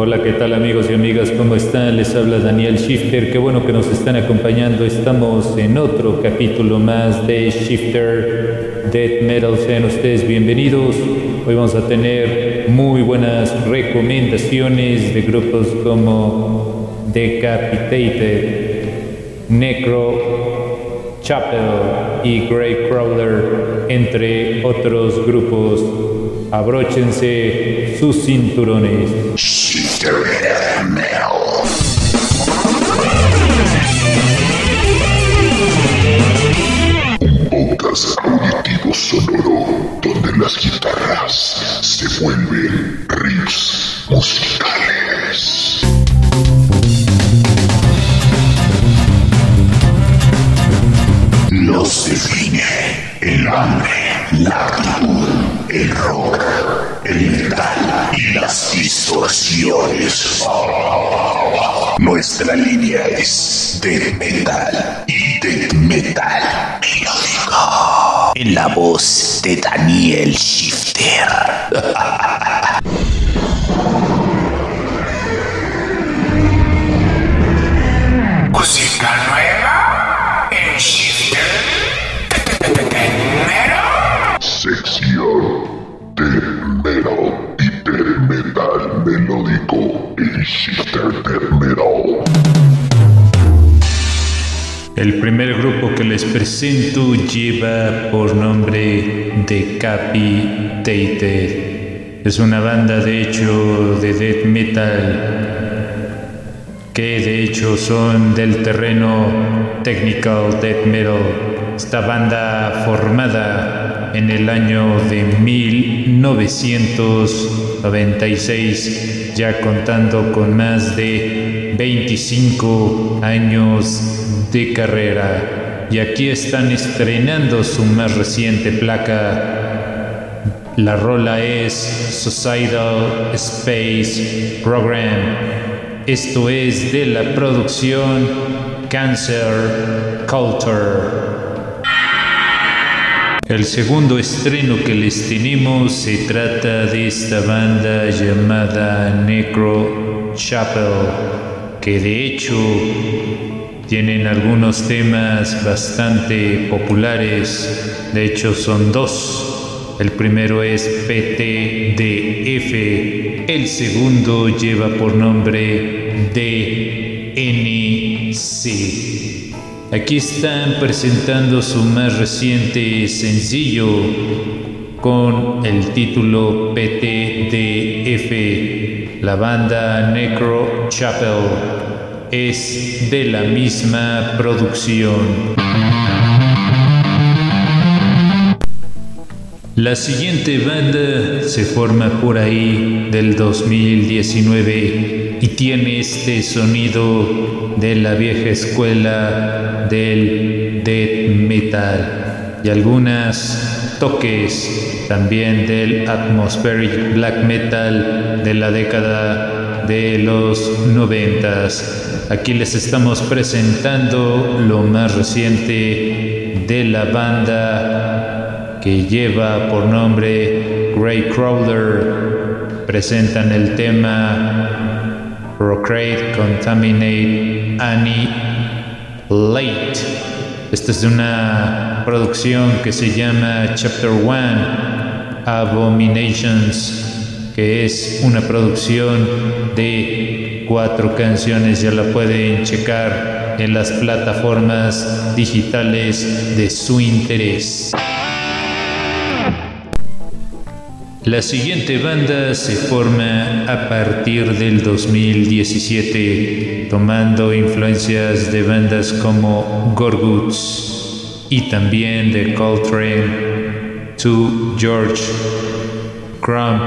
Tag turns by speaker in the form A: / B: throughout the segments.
A: Hola, ¿qué tal amigos y amigas? ¿Cómo están? Les habla Daniel Shifter. Qué bueno que nos están acompañando. Estamos en otro capítulo más de Shifter Death Metal. Sean ustedes bienvenidos. Hoy vamos a tener muy buenas recomendaciones de grupos como Decapitated, Necro, Chapel y Grey Crawler, entre otros grupos. Abróchense sus cinturones.
B: Un podcast auditivo sonoro donde las guitarras se vuelven riffs musicales. Los define el hambre, la actitud, el rock, el metal y las distorsiones. Nuestra línea es death metal y death metal. En la voz de Daniel Shifter.
A: El primer grupo que les presento lleva por nombre Decapitated. Es una banda de hecho de death metal que de hecho son del terreno technical death metal. Esta banda formada en el año de 1996, ya contando con más de 25 años de carrera. Y aquí están estrenando su más reciente placa. La rola es Societal Space Program. Esto es de la producción Cancer Culture. El segundo estreno que les tenemos se trata de esta banda llamada Necro Chapel, que de hecho tienen algunos temas bastante populares, de hecho son dos. El primero es PTDF, el segundo lleva por nombre DNC. Aquí están presentando su más reciente sencillo con el título PTDF. La banda Necro Chapel es de la misma producción. La siguiente banda se forma por ahí del 2019 y tiene este sonido de la vieja escuela del death metal y algunas toques también del atmospheric black metal de la década de los noventas. Aquí les estamos presentando lo más reciente de la banda que lleva por nombre Grey Crawler, presentan el tema Procreate, Contaminate, Annihilate. Esta es una producción que se llama Chapter One, Abominations, que es una producción de cuatro canciones, ya la pueden checar en las plataformas digitales de su interés. La siguiente banda se forma a partir del 2017, tomando influencias de bandas como Gorguts y también de Coltrane, To George Crumb,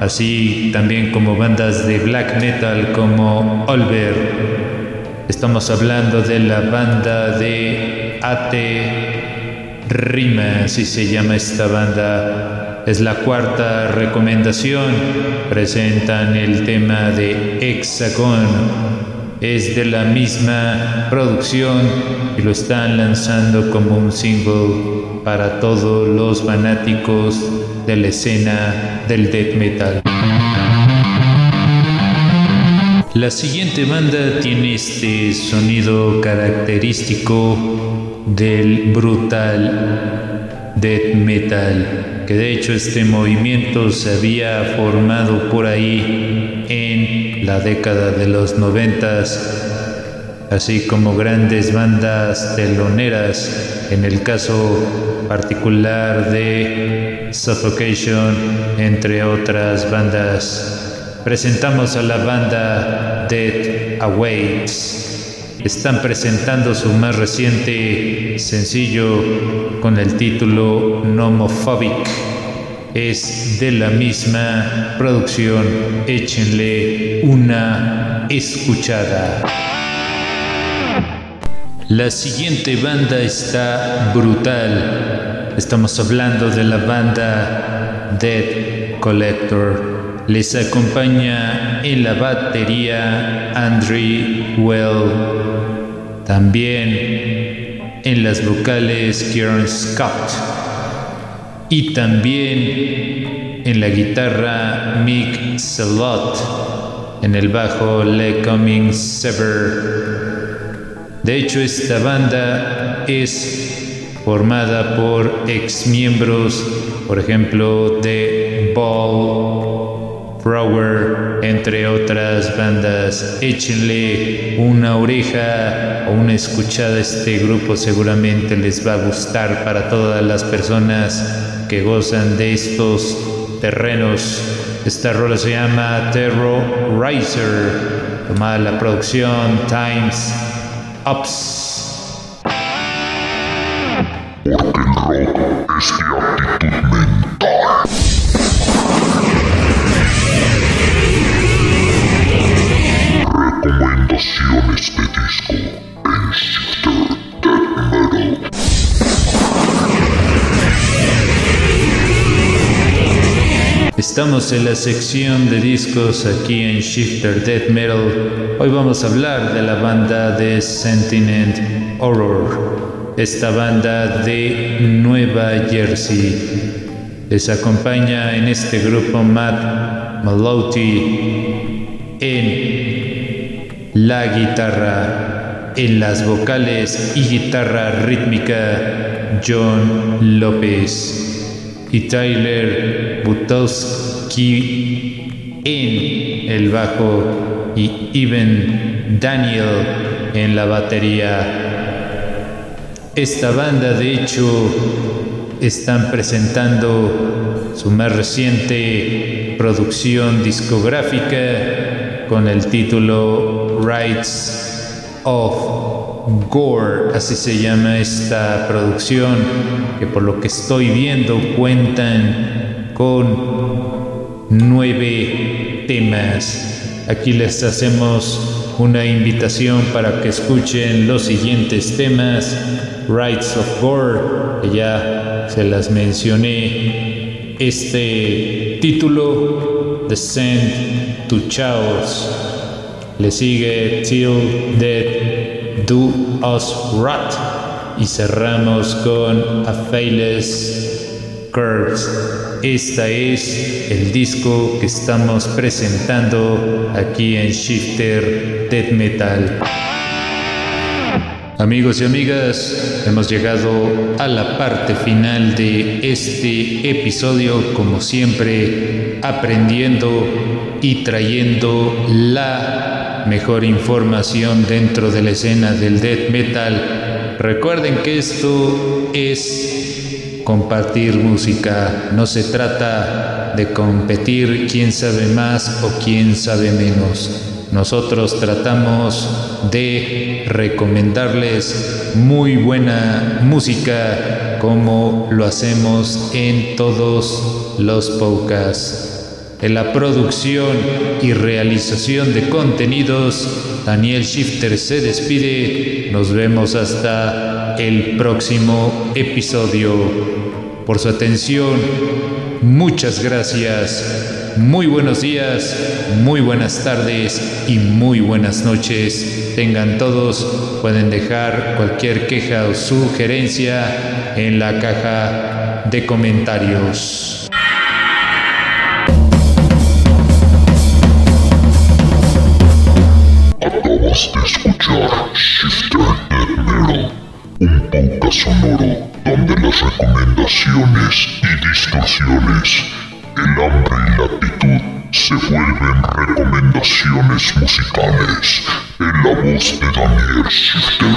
A: así también como bandas de black metal como Olver. Estamos hablando de la banda de Ate Rima, así se llama esta banda es la cuarta recomendación. Presentan el tema de Hexagon. Es de la misma producción y lo están lanzando como un single para todos los fanáticos de la escena del death metal. La siguiente banda tiene este sonido característico del brutal death metal, que de hecho este movimiento se había formado por ahí en la década de los noventas así como grandes bandas teloneras, en el caso particular de Suffocation, entre otras bandas. Presentamos a la banda Dead Awaits. Están presentando su más reciente sencillo con el título Nomophobic. Es de la misma producción. Échenle una escuchada. La siguiente banda está brutal. Estamos hablando de la banda Dead Collector. Les acompaña en la batería Andrew Well. También en las vocales Kieran Scott. Y también en la guitarra Mick Salot. En el bajo Le Cummings Sever de hecho, esta banda es formada por ex miembros, por ejemplo, de Ball, Flower, entre otras bandas. Échenle una oreja o una escuchada a este grupo, seguramente les va a gustar para todas las personas que gozan de estos terrenos. Esta rola se llama Terrorizer, tomada la producción Times ups.
B: Porque el rock es de aptitud mental. Recomendaciones de disco en
A: Estamos en la sección de discos aquí en Shifter Death Metal. Hoy vamos a hablar de la banda de Sentiment Horror, esta banda de Nueva Jersey. Les acompaña en este grupo Matt Maloti en la guitarra, en las vocales y guitarra rítmica John López y Tyler Butowski en el bajo y Even Daniel en la batería. Esta banda de hecho están presentando su más reciente producción discográfica con el título Rights of Gore, así se llama esta producción, que por lo que estoy viendo cuentan con nueve temas. Aquí les hacemos una invitación para que escuchen los siguientes temas. Rights of Gore, que ya se las mencioné. Este título, Descent to Chaos. Le sigue Till Dead Do Us Rat y cerramos con A Failess Curves. Este es el disco que estamos presentando aquí en Shifter Death Metal. Amigos y amigas, hemos llegado a la parte final de este episodio, como siempre, aprendiendo y trayendo la mejor información dentro de la escena del death metal. Recuerden que esto es compartir música, no se trata de competir quién sabe más o quién sabe menos. Nosotros tratamos de recomendarles muy buena música como lo hacemos en todos los podcasts. En la producción y realización de contenidos, Daniel Shifter se despide. Nos vemos hasta el próximo episodio. Por su atención, muchas gracias. Muy buenos días, muy buenas tardes y muy buenas noches. Tengan todos, pueden dejar cualquier queja o sugerencia en la caja de comentarios.
C: Recomendaciones y distorsiones, el hambre y la actitud se vuelven recomendaciones musicales en la voz de Daniel Shifter.